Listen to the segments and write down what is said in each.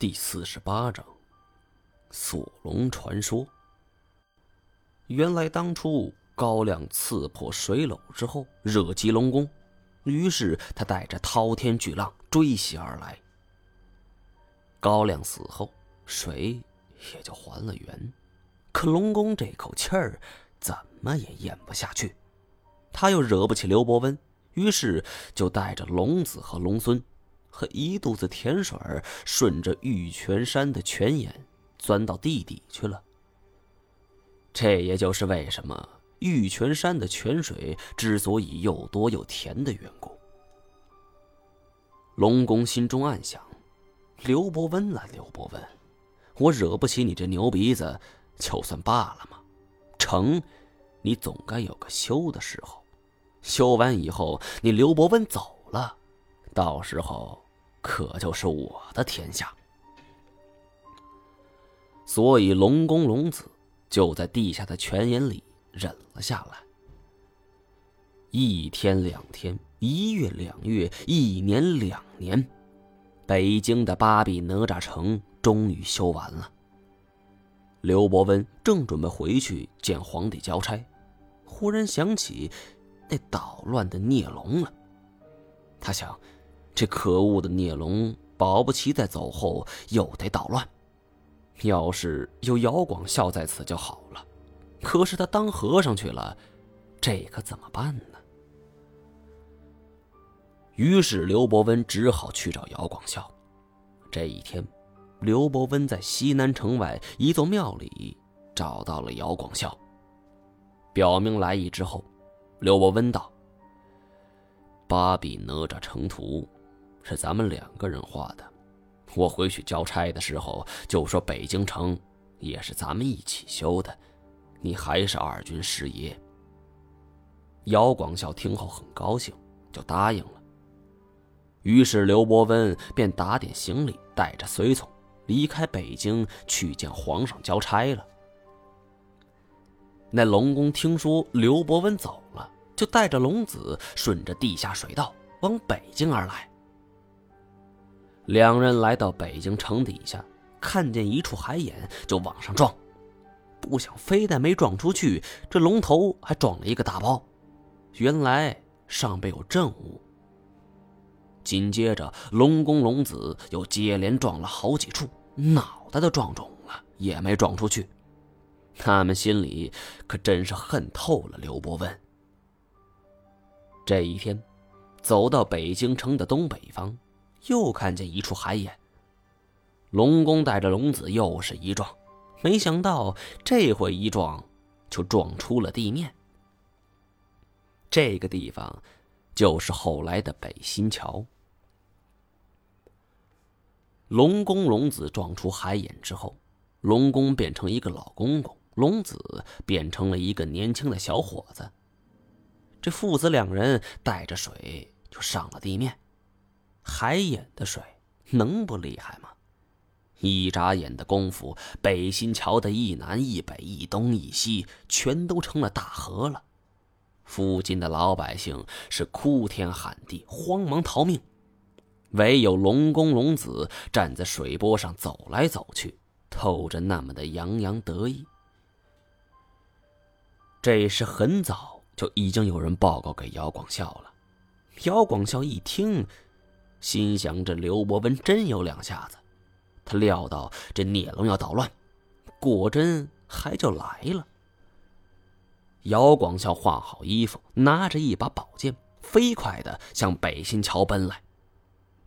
第四十八章，锁龙传说。原来当初高亮刺破水篓之后，惹急龙宫，于是他带着滔天巨浪追袭而来。高亮死后，水也就还了原，可龙宫这口气儿怎么也咽不下去，他又惹不起刘伯温，于是就带着龙子和龙孙。和一肚子甜水顺着玉泉山的泉眼钻到地底去了。这也就是为什么玉泉山的泉水之所以又多又甜的缘故。龙宫心中暗想：刘伯温啊，刘伯温，我惹不起你这牛鼻子，就算罢了嘛。成，你总该有个休的时候。修完以后，你刘伯温走了。到时候，可就是我的天下。所以龙宫龙子就在地下的泉眼里忍了下来。一天两天，一月两月，一年两年，北京的八臂哪吒城终于修完了。刘伯温正准备回去见皇帝交差，忽然想起那捣乱的孽龙了。他想。这可恶的孽龙，保不齐在走后又得捣乱。要是有姚广孝在此就好了，可是他当和尚去了，这可怎么办呢？于是刘伯温只好去找姚广孝。这一天，刘伯温在西南城外一座庙里找到了姚广孝，表明来意之后，刘伯温道：“八比哪吒成图。”是咱们两个人画的，我回去交差的时候就说北京城也是咱们一起修的，你还是二军师爷。姚广孝听后很高兴，就答应了。于是刘伯温便打点行李，带着随从离开北京去见皇上交差了。那龙宫听说刘伯温走了，就带着龙子顺着地下水道往北京而来。两人来到北京城底下，看见一处海眼，就往上撞。不想非但没撞出去，这龙头还撞了一个大包。原来上边有镇物。紧接着，龙宫龙子又接连撞了好几处，脑袋都撞肿了，也没撞出去。他们心里可真是恨透了刘伯温。这一天，走到北京城的东北方。又看见一处海眼，龙宫带着龙子又是一撞，没想到这回一撞就撞出了地面。这个地方就是后来的北新桥。龙宫龙子撞出海眼之后，龙宫变成一个老公公，龙子变成了一个年轻的小伙子。这父子两人带着水就上了地面。海眼的水能不厉害吗？一眨眼的功夫，北新桥的一南一北一东一西全都成了大河了。附近的老百姓是哭天喊地，慌忙逃命，唯有龙公龙子站在水波上走来走去，透着那么的洋洋得意。这是很早就已经有人报告给姚广孝了。姚广孝一听。心想：这刘伯温真有两下子，他料到这孽龙要捣乱，果真还就来了。姚广孝换好衣服，拿着一把宝剑，飞快的向北新桥奔来。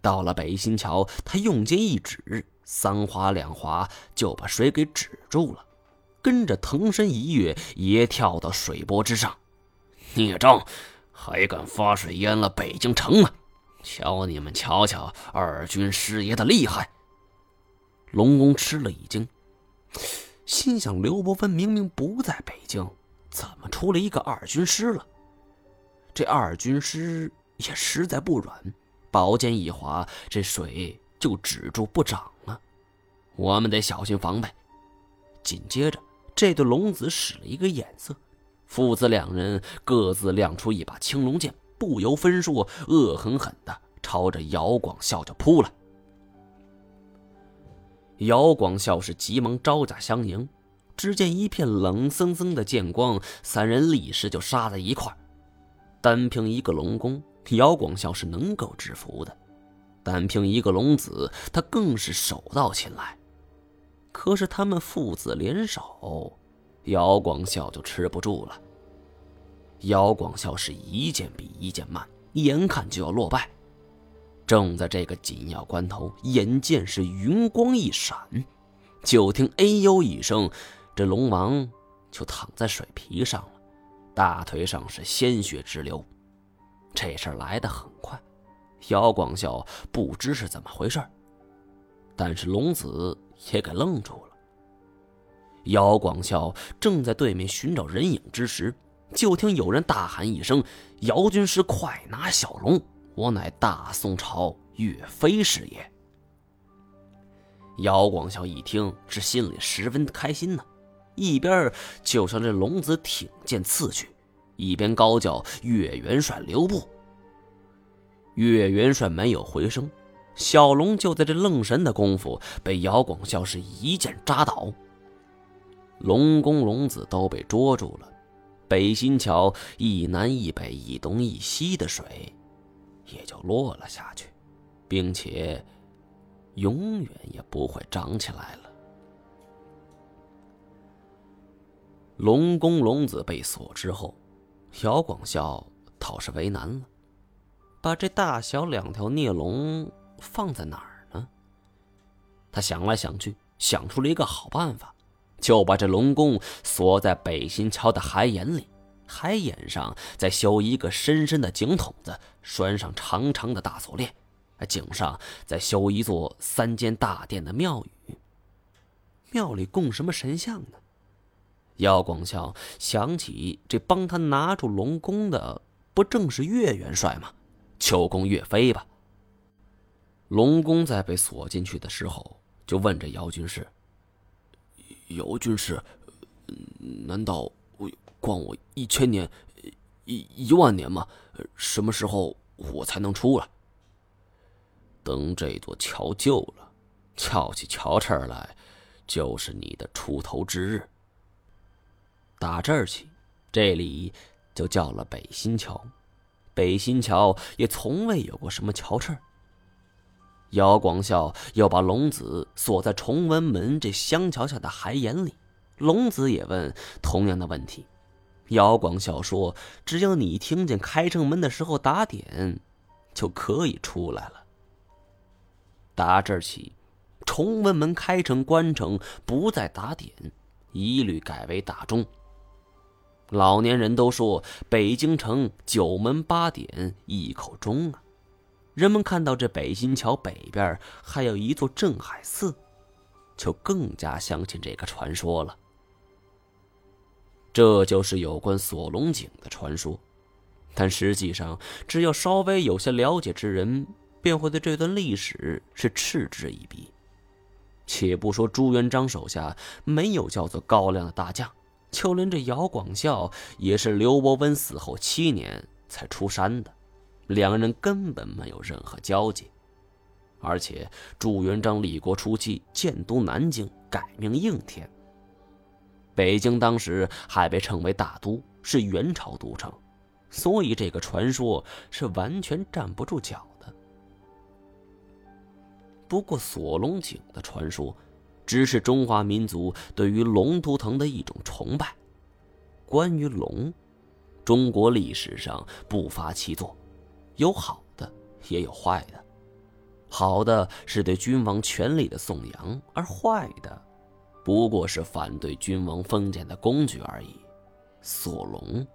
到了北新桥，他用剑一指，三划两划就把水给止住了，跟着腾身一跃，也跳到水波之上。孽障，还敢发水淹了北京城吗？瞧你们瞧瞧，二军师爷的厉害！龙宫吃了一惊，心想：刘伯温明明不在北京，怎么出了一个二军师了？这二军师也实在不软，宝剑一划，这水就止住不涨了。我们得小心防备。紧接着，这对龙子使了一个眼色，父子两人各自亮出一把青龙剑。不由分说，恶狠狠的朝着姚广孝就扑了。姚广孝是急忙招架相迎，只见一片冷森森的剑光，三人立时就杀在一块单凭一个龙宫，姚广孝是能够制服的；单凭一个龙子，他更是手到擒来。可是他们父子联手，姚广孝就吃不住了。姚广孝是一剑比一剑慢，眼看就要落败。正在这个紧要关头，眼见是云光一闪，就听“哎呦”一声，这龙王就躺在水皮上了，大腿上是鲜血直流。这事儿来得很快，姚广孝不知是怎么回事但是龙子也给愣住了。姚广孝正在对面寻找人影之时，就听有人大喊一声：“姚军师，快拿小龙！”我乃大宋朝岳飞是也。姚广孝一听，是心里十分开心呢，一边就向这龙子挺剑刺去，一边高叫：“岳元帅留步！”岳元帅没有回声，小龙就在这愣神的功夫，被姚广孝是一剑扎倒。龙宫龙子都被捉住了，北新桥一南一北一东一西的水。也就落了下去，并且永远也不会涨起来了。龙宫龙子被锁之后，姚广孝倒是为难了，把这大小两条孽龙放在哪儿呢？他想来想去，想出了一个好办法，就把这龙宫锁在北新桥的海眼里。海眼上再修一个深深的井筒子，拴上长长的大锁链，井上再修一座三间大殿的庙宇。庙里供什么神像呢？姚广孝想起这帮他拿住龙宫的，不正是岳元帅吗？求供岳飞吧。龙宫在被锁进去的时候，就问这姚军师：“姚军师，难道我？”关我一千年，一一万年吗？什么时候我才能出来？等这座桥旧了，翘起桥翅来，就是你的出头之日。打这儿起，这里就叫了北新桥。北新桥也从未有过什么桥翅。姚广孝要把龙子锁在崇文门这香桥下的海眼里，龙子也问同样的问题。姚广孝说：“只要你听见开城门的时候打点，就可以出来了。打这儿起，崇文门开城关城不再打点，一律改为打钟。老年人都说北京城九门八点一口钟啊。人们看到这北新桥北边还有一座镇海寺，就更加相信这个传说了。”这就是有关锁龙井的传说，但实际上，只要稍微有些了解之人，便会对这段历史是嗤之以鼻。且不说朱元璋手下没有叫做高亮的大将，就连这姚广孝也是刘伯温死后七年才出山的，两人根本没有任何交集。而且朱元璋立国初期建都南京，改名应天。北京当时还被称为大都，是元朝都城，所以这个传说是完全站不住脚的。不过锁龙井的传说，只是中华民族对于龙图腾的一种崇拜。关于龙，中国历史上不乏其作，有好的也有坏的。好的是对君王权力的颂扬，而坏的。不过是反对君王封建的工具而已，锁龙，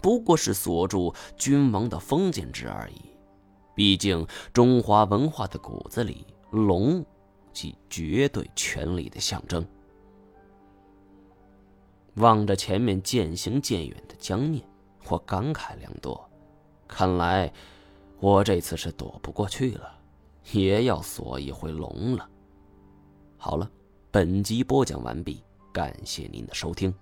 不过是锁住君王的封建制而已。毕竟中华文化的骨子里，龙即绝对权力的象征。望着前面渐行渐远的江面，我感慨良多。看来我这次是躲不过去了，也要锁一回龙了。好了。本集播讲完毕，感谢您的收听。